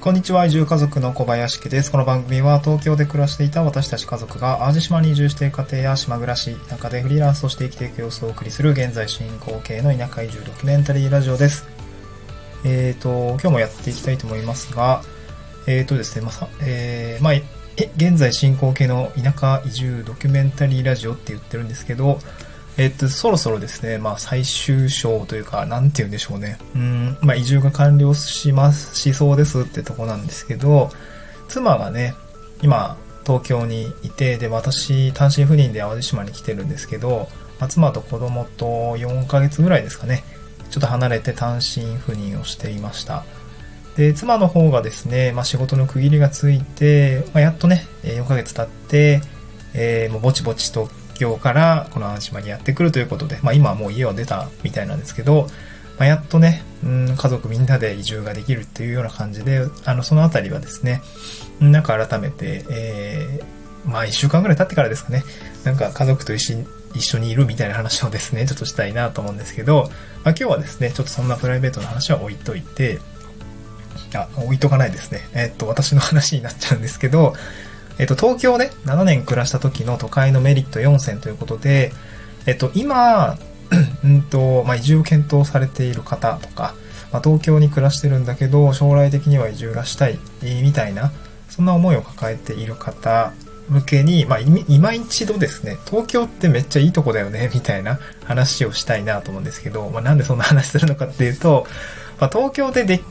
こんにちは、移住家族の小林家です。この番組は東京で暮らしていた私たち家族が淡路島に移住している家庭や島暮らし、田舎でフリーランスとして生きていく様子をお送りする現在進行形の田舎移住ドキュメンタリーラジオです。えっ、ー、と、今日もやっていきたいと思いますが、えっ、ー、とですね、まあ、えー、まあ、現在進行形の田舎移住ドキュメンタリーラジオって言ってるんですけど、えっと、そろそろですね、まあ、最終章というか、なんて言うんでしょうね。うん、まあ、移住が完了します、しそうですってとこなんですけど、妻がね、今、東京にいて、で、私、単身赴任で淡路島に来てるんですけど、まあ、妻と子供と4ヶ月ぐらいですかね、ちょっと離れて単身赴任をしていました。で、妻の方がですね、まあ、仕事の区切りがついて、まあ、やっとね、4ヶ月経って、えー、もうぼちぼちと京からこの淡島にやってくるということで、まあ、今はもう家を出たみたいなんですけど、まあ、やっとね、うん、家族みんなで移住ができるっていうような感じで、あの、そのあたりはですね、なんか改めて、えー、まあ一週間ぐらい経ってからですかね、なんか家族と一緒に一緒にいるみたいな話をですね、ちょっとしたいなと思うんですけど、まあ、今日はですね、ちょっとそんなプライベートの話は置いといて、あ、置いとかないですね。えー、っと、私の話になっちゃうんですけど、えっと、東京で7年暮らした時の都会のメリット4選ということで、えっと、今、うんと、まあ、移住を検討されている方とか、まあ、東京に暮らしてるんだけど、将来的には移住がしたい、みたいな、そんな思いを抱えている方向けに、まあ、今一度ですね、東京ってめっちゃいいとこだよね、みたいな話をしたいなと思うんですけど、まあ、なんでそんな話するのかっていうと、まあ、東京でで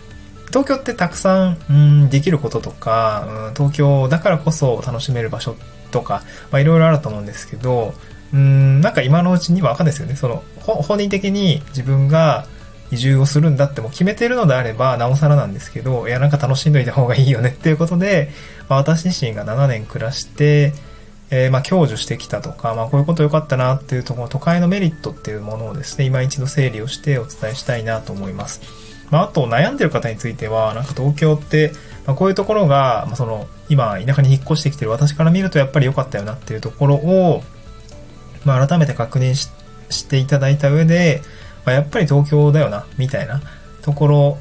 東京ってたくさん、うん、できることとか、うん、東京だからこそ楽しめる場所とか、まあいろいろあると思うんですけど、うん、なんか今のうちにはわかんないですよね。その、本人的に自分が移住をするんだっても決めてるのであれば、なおさらなんですけど、いや、なんか楽しんどいた方がいいよねっていうことで、まあ私自身が7年暮らして、えー、まあ享受してきたとか、まあこういうこと良かったなっていうところ、都会のメリットっていうものをですね、今一度整理をしてお伝えしたいなと思います。まあ、あと悩んでる方については、なんか東京って、まあ、こういうところが、まあ、その、今、田舎に引っ越してきてる私から見るとやっぱり良かったよなっていうところを、まあ、改めて確認していただいた上で、まあ、やっぱり東京だよな、みたいなところ、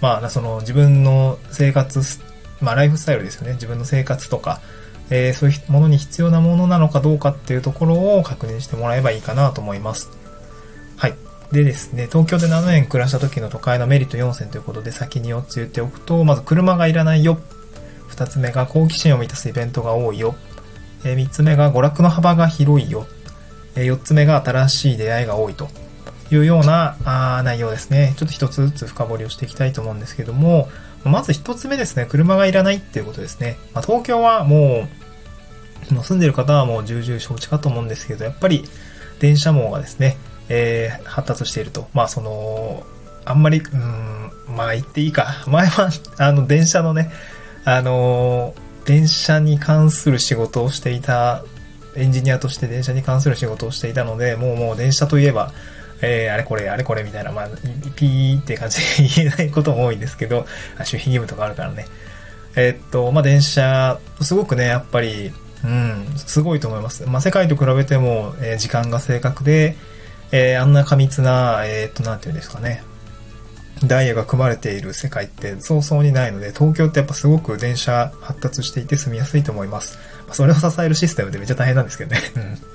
まあ、その自分の生活、まあ、ライフスタイルですよね。自分の生活とか、えー、そういうものに必要なものなのかどうかっていうところを確認してもらえばいいかなと思います。でですね、東京で7年暮らした時の都会のメリット4選ということで先に4つ言っておくと、まず車がいらないよ。2つ目が好奇心を満たすイベントが多いよ。え3つ目が娯楽の幅が広いよ。え4つ目が新しい出会いが多いというようなあ内容ですね。ちょっと1つずつ深掘りをしていきたいと思うんですけども、まず1つ目ですね、車がいらないっていうことですね。まあ、東京はもう、もう住んでる方はもう重々承知かと思うんですけど、やっぱり電車網がですね、えー、発達していると。まあ、その、あんまり、うん、まあ言っていいか。前は、あの、電車のね、あの、電車に関する仕事をしていた、エンジニアとして電車に関する仕事をしていたので、もうもう電車といえば、えー、あれこれ、あれこれみたいな、まあ、ピーって感じで 言えないことも多いんですけど、守秘義務とかあるからね。えー、っと、まあ、電車、すごくね、やっぱり、うん、すごいと思います。まあ、世界と比べても、えー、時間が正確で、えー、あんな過密な、えー、っと、なんていうんですかね。ダイヤが組まれている世界ってそうそうにないので、東京ってやっぱすごく電車発達していて住みやすいと思います。それを支えるシステムでめっちゃ大変なんですけどね。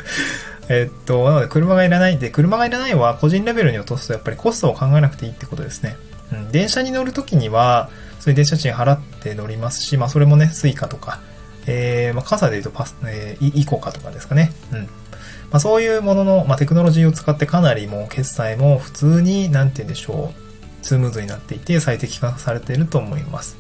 えっと、なので車がいらないで、車がいらないは個人レベルに落とすとやっぱりコストを考えなくていいってことですね。うん、電車に乗るときには、そういう電車賃払って乗りますし、まあそれもね、 Suica とか、えー、まあ傘で言うとパス、えー、 ICOCA とかですかね。うん。まあ、そういうものの、まあ、テクノロジーを使ってかなりもう決済も普通に、なんて言うんでしょう、スムーズになっていて最適化されていると思います。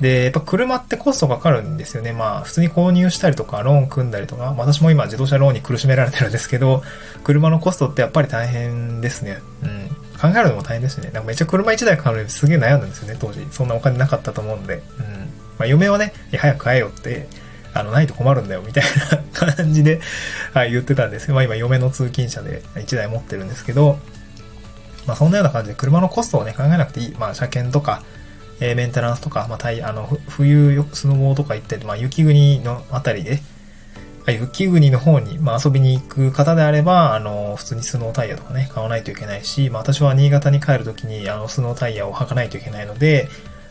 で、やっぱ車ってコストかかるんですよね。まあ、普通に購入したりとか、ローン組んだりとか、私も今自動車ローンに苦しめられてるんですけど、車のコストってやっぱり大変ですね。うん。考えるのも大変ですね。なんかめっちゃ車1台買うのにすげえ悩んだんですよね、当時。そんなお金なかったと思うんで。うん。まあ、嫁はね、早く買えよってあの、ないと困るんだよ、みたいな感じで、はい、言ってたんですけど、まあ今、嫁の通勤車で1台持ってるんですけど、まあそんなような感じで車のコストをね、考えなくていい。まあ車検とか、えー、メンテナンスとか、まあ、あの、冬、スノボーとか行って、まあ雪国のあたりで、雪国の方に、まあ、遊びに行く方であれば、あの、普通にスノータイヤとかね、買わないといけないし、まあ、私は新潟に帰るときに、あの、スノータイヤを履かないといけないので、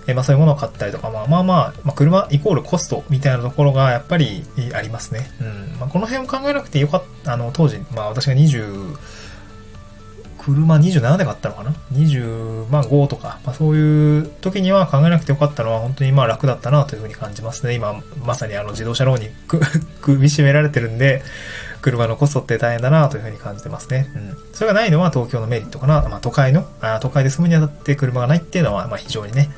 えまあそういうものを買ったりとか、まあまあまあ、まあ、車イコールコストみたいなところがやっぱりありますね。うん。まあこの辺を考えなくてよかった、あの、当時、まあ私が20、車27で買ったのかな ?20 万5とか、まあ、そういう時には考えなくてよかったのは本当にまあ楽だったなというふうに感じますね。今、まさにあの自動車ローンに 首絞められてるんで、車のコストって大変だなというふうに感じてますね。うん。それがないのは東京のメリットかな。まあ都会の、あ都会で住むにあたって車がないっていうのは、まあ非常にね、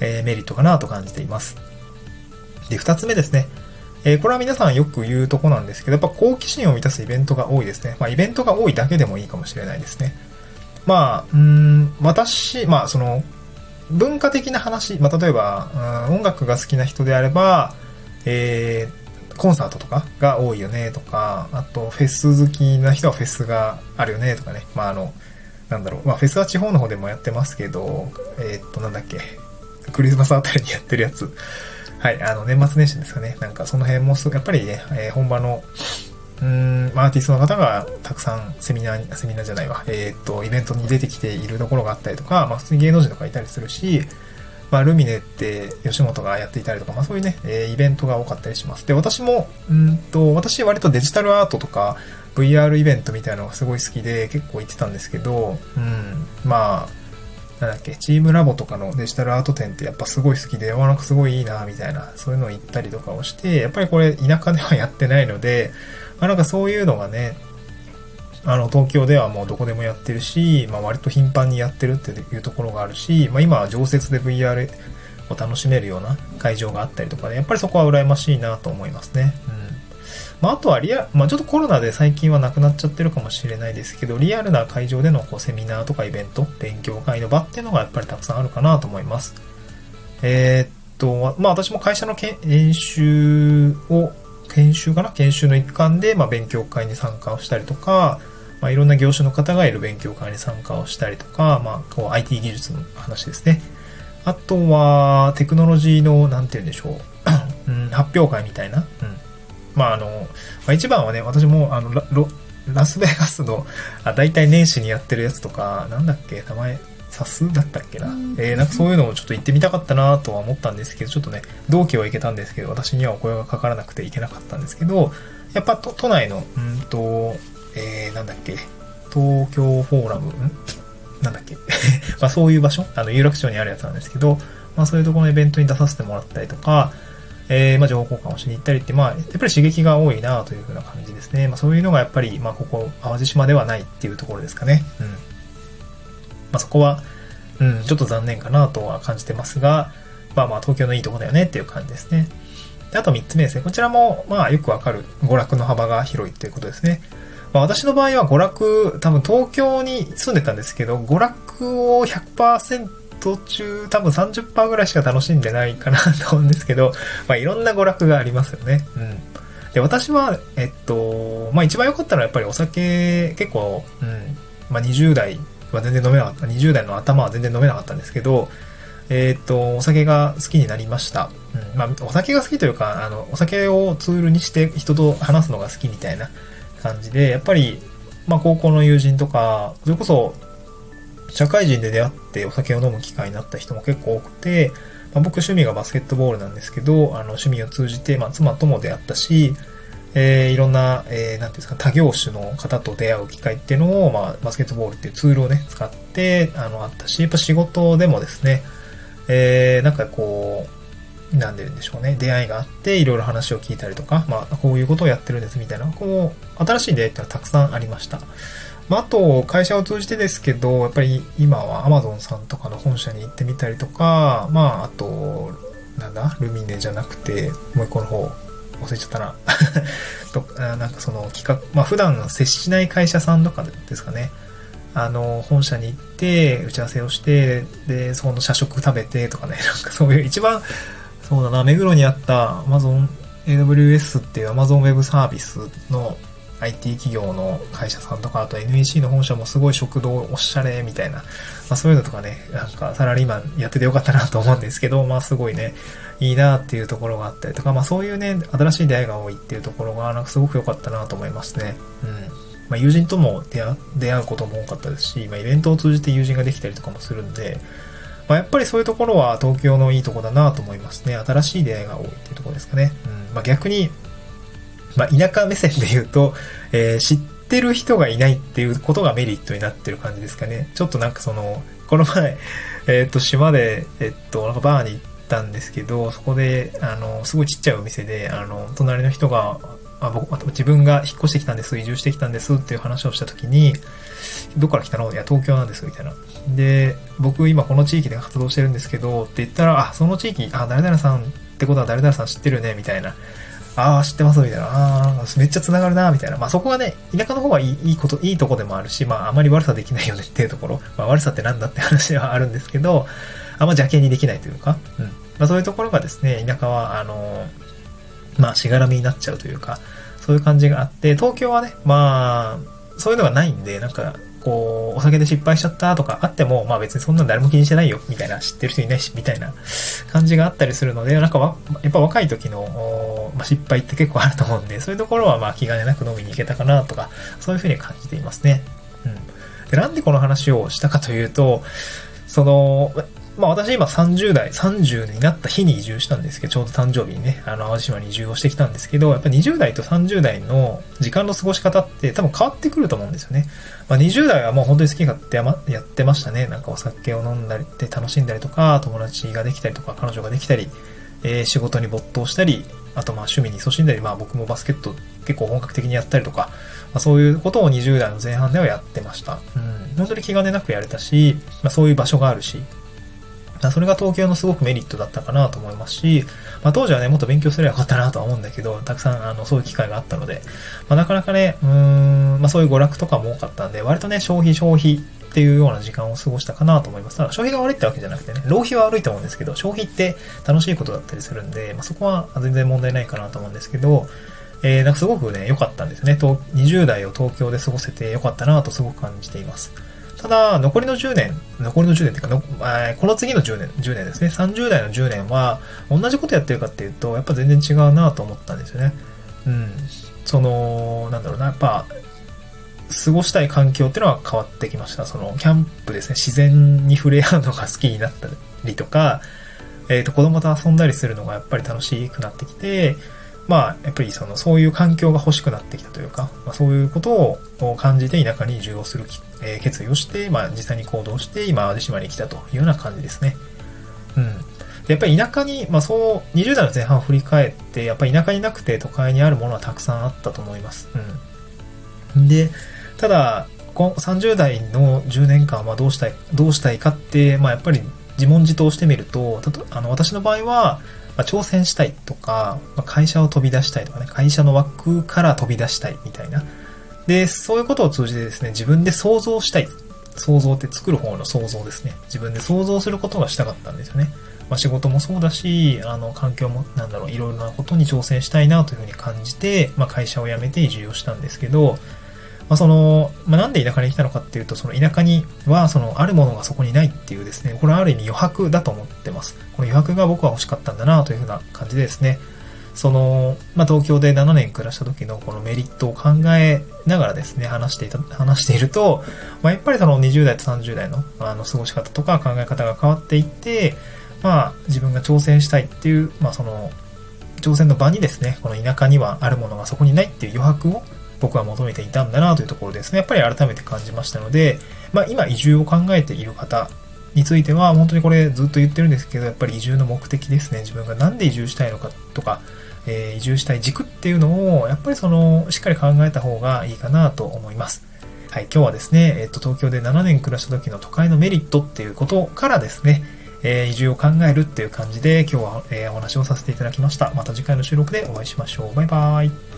えー、メリットかなと感じています。で、二つ目ですね。えー、これは皆さんよく言うとこなんですけど、やっぱ好奇心を満たすイベントが多いですね。まあ、イベントが多いだけでもいいかもしれないですね。まあ、うん、私、まあ、その、文化的な話、まあ、例えば、うん、音楽が好きな人であれば、えー、コンサートとかが多いよねとか、あと、フェス好きな人はフェスがあるよねとかね。まあ、あの、なんだろう。まあ、フェスは地方の方でもやってますけど、えー、っと、なんだっけ。クリスマスあたりにやってるやつ。はい、あの、年末年始ですかね。なんかその辺もす、やっぱりね、えー、本場の、うん、アーティストの方がたくさんセミナー、セミナーじゃないわ、えっ、と、イベントに出てきているところがあったりとか、まあ普通に芸能人とかいたりするし、まあルミネって吉本がやっていたりとか、まあそういうね、えー、イベントが多かったりします。で、私も、うんと、私割とデジタルアートとか VR イベントみたいなのがすごい好きで結構行ってたんですけど、うん、まあ、なんだっけ、チームラボとかのデジタルアート展ってやっぱすごい好きで、わ、なんかすごいいいな、みたいな、そういうのを行ったりとかをして、やっぱりこれ田舎ではやってないので、まあ、なんかそういうのがね、あの、東京ではもうどこでもやってるし、まあ割と頻繁にやってるっていうところがあるし、まあ今は常設で VR を楽しめるような会場があったりとかで、やっぱりそこは羨ましいなと思いますね。うん。まあ、あとはリア、まあ、ちょっとコロナで最近はなくなっちゃってるかもしれないですけど、リアルな会場でのこうセミナーとかイベント、勉強会の場っていうのがやっぱりたくさんあるかなと思います。えー、っと、まあ私も会社の研修を、研修かな？研修の一環で、まあ勉強会に参加をしたりとか、まあいろんな業種の方がいる勉強会に参加をしたりとか、まあこう IT 技術の話ですね。あとは、テクノロジーの、なんて言うんでしょう、うん、発表会みたいな、まああの、まあ、一番はね、私もあのララスベガスの、あ、大体年始にやってるやつとか、なんだっけ、名前、サスだったっけな。えー、なんかそういうのをちょっと行ってみたかったなとは思ったんですけど、ちょっとね、同期は行けたんですけど、私にはお声がかからなくて行けなかったんですけど、やっぱ都都内の、うんと、えー、なんだっけ、東京フォーラム、ん？なんだっけ？まあそういう場所、あの、有楽町にあるやつなんですけど、まあそういうところのイベントに出させてもらったりとか、えー、まあ、情報交換をしに行ったりって、まあ、やっぱり刺激が多いなというふうな感じですね。まあ、そういうのがやっぱり、まあ、ここ、淡路島ではないっていうところですかね。うん。まあ、そこは、うん、ちょっと残念かなとは感じてますが、まあまあ、東京のいいとこだよねっていう感じですね。であと3つ目ですね。こちらも、まあ、よくわかる娯楽の幅が広いっていうことですね。まあ、私の場合は娯楽、多分東京に住んでたんですけど、娯楽を100%途中多分30%ぐらいしか楽しんでないかなと思うんですけど、まあいろんな娯楽がありますよね。うん。で、私は、えっと、まあ一番良かったのはやっぱりお酒結構、うん、まあ20代は全然飲めなかった。20代の頭は全然飲めなかったんですけど、えっと、お酒が好きになりました。うん。まあお酒が好きというか、あの、お酒をツールにして人と話すのが好きみたいな感じで、やっぱり、まあ高校の友人とか、それこそ社会人で出会ってお酒を飲む機会になった人も結構多くて、まあ、僕趣味がバスケットボールなんですけど、あの趣味を通じて、まあ、妻とも出会ったし、えー、いろんな、えー、なんていうんですか、他業種の方と出会う機会っていうのを、まあ、バスケットボールっていうツールをね、使って、あの、あったし、やっぱ仕事でもですね、えー、なんかこう、なんで言うんでしょうね、出会いがあって、いろいろ話を聞いたりとか、まあ、こういうことをやってるんですみたいな、こう、新しい出会いっていうのはたくさんありました。まあ、あと、会社を通じてですけど、やっぱり今は Amazon さんとかの本社に行ってみたりとか、まあ、あと、なんだ、ルミネじゃなくて、もう一個の方、忘れちゃったな。となんかその企画、まあ、普段接しない会社さんとかですかね。あの、本社に行って、打ち合わせをして、で、そこの社食食べてとかね、なんかそういう一番、そうだな、目黒にあった Amazon AWS っていう Amazon Web サービスの IT 企業の会社さんとか、あと NEC の本社もすごい食堂おしゃれみたいな、まあそういうのとかね、なんかサラリーマンやっててよかったなと思うんですけど、まあすごいね、いいなっていうところがあったりとか、まあそういうね、新しい出会いが多いっていうところが、なんかすごく良かったなと思いますね。うん。まあ友人とも出会うことも多かったですし、まあイベントを通じて友人ができたりとかもするんで、まあ、やっぱりそういうところは東京のいいとこだなと思いますね。新しい出会いが多いっていうところですかね。うん。まあ、逆に、まあ、田舎目線で言うと、えー、知ってる人がいないっていうことがメリットになってる感じですかね。ちょっとなんかその、この前、えっ、と、島で、えっと、なんかバーに行ったんですけど、そこで、あの、すごいちっちゃいお店で、あの、隣の人が、あ僕、自分が引っ越してきたんです、移住してきたんですっていう話をしたときに、どこから来たの？いや、東京なんです、みたいな。で、僕今この地域で活動してるんですけど、って言ったら、あ、その地域、あ、誰々さんってことは誰々さん知ってるね、みたいな。ああ、知ってます、みたいな。ああ、めっちゃ繋がるな、みたいな。まあそこがね、田舎の方はいいいいこと、いいとこでもあるし、まああまり悪さできないよねっていうところ。まあ悪さってなんだって話ではあるんですけど、あんま邪険にできないというか、うん。まあそういうところがですね、田舎は、あの、まあしがらみになっちゃうというか、そういう感じがあって、東京はね、まあ、そういうのがないんで、なんか、こう、お酒で失敗しちゃったとかあっても、まあ別にそんな誰も気にしてないよ、みたいな、知ってる人いないし、みたいな感じがあったりするので、なんかやっぱ若い時の、まあ、失敗って結構あると思うんで、そういうところはまあ気兼ねなく飲みに行けたかなとか、そういうふうに感じていますね。うん。で、なんでこの話をしたかというと、その、まあ私今30代、30になった日に移住したんですけど、ちょうど誕生日にね、あの、淡路島に移住をしてきたんですけど、やっぱ20代と30代の時間の過ごし方って多分変わってくると思うんですよね。まあ20代はもう本当に好き勝手やってましたね。なんかお酒を飲んだりで楽しんだりとか、友達ができたりとか、彼女ができたり、えー、仕事に没頭したり、あとまあ趣味に勤しんだり、まあ僕もバスケット結構本格的にやったりとか、まあ、そういうことを20代の前半ではやってました。うん。本当に気兼ねなくやれたし、まあそういう場所があるし、それが東京のすごくメリットだったかなと思いますし、まあ、当時はね、もっと勉強すればよかったなとは思うんだけど、たくさんあのそういう機会があったので、まあ、なかなかね、うーん、まあ、そういう娯楽とかも多かったんで、割とね、消費消費っていうような時間を過ごしたかなと思います。ただ消費が悪いってわけじゃなくてね、浪費は悪いと思うんですけど、消費って楽しいことだったりするんで、まあ、そこは全然問題ないかなと思うんですけど、えー、なんかすごくね、良かったんですね。20代を東京で過ごせて良かったなとすごく感じています。ただ、残りの10年、残りの10年っていうか、この次の10年、10年ですね、30代の10年は、同じことやってるかっていうと、やっぱ全然違うなと思ったんですよね。うん。その、なんだろうな、やっぱ、過ごしたい環境っていうのは変わってきました。その、キャンプですね、自然に触れ合うのが好きになったりとか、えっ、ー、と、子供と遊んだりするのがやっぱり楽しくなってきて、まあ、やっぱりその、そういう環境が欲しくなってきたというか、まあ、そういうことを感じて田舎に移住をする、えー、決意をして、まあ、実際に行動して、今、淡路島に来たというような感じですね。うん。やっぱり田舎に、まあそう、20代の前半を振り返って、やっぱり田舎になくて都会にあるものはたくさんあったと思います。うん。で、ただ、30代の10年間はどうしたい、どうしたいかって、まあやっぱり自問自答してみると、あの、私の場合は、まあ、挑戦したいとか、まあ、会社を飛び出したいとかね、会社の枠から飛び出したいみたいな。で、そういうことを通じてですね、自分で想像したい。想像って作る方の想像ですね。自分で想像することがしたかったんですよね。まあ、仕事もそうだし、あの、環境も、なんだろう、いろいろなことに挑戦したいなというふうに感じて、まあ、会社を辞めて移住をしたんですけど、まあ、その、まあ、なんで田舎に来たのかっていうと、その田舎には、その、あるものがそこにないっていうですね、これはある意味余白だと思ってます。この余白が僕は欲しかったんだなというふうな感じでですね、その、まあ、東京で7年暮らした時のこのメリットを考えながらですね、話していた、話していると、まあ、やっぱりその20代と30代のあの過ごし方とか考え方が変わっていって、まあ、自分が挑戦したいっていう、まあ、その、挑戦の場にですね、この田舎にはあるものがそこにないっていう余白を僕は求めていたんだなというところですね。やっぱり改めて感じましたので、まあ今移住を考えている方については、本当にこれずっと言ってるんですけど、やっぱり移住の目的ですね。自分が何で移住したいのかとか、えー、移住したい軸っていうのを、やっぱりその、しっかり考えた方がいいかなと思います。はい、今日はですね、えっと、東京で7年暮らした時の都会のメリットっていうことからですね、えー、移住を考えるっていう感じで今日は、えー、お話をさせていただきました。また次回の収録でお会いしましょう。バイバーイ。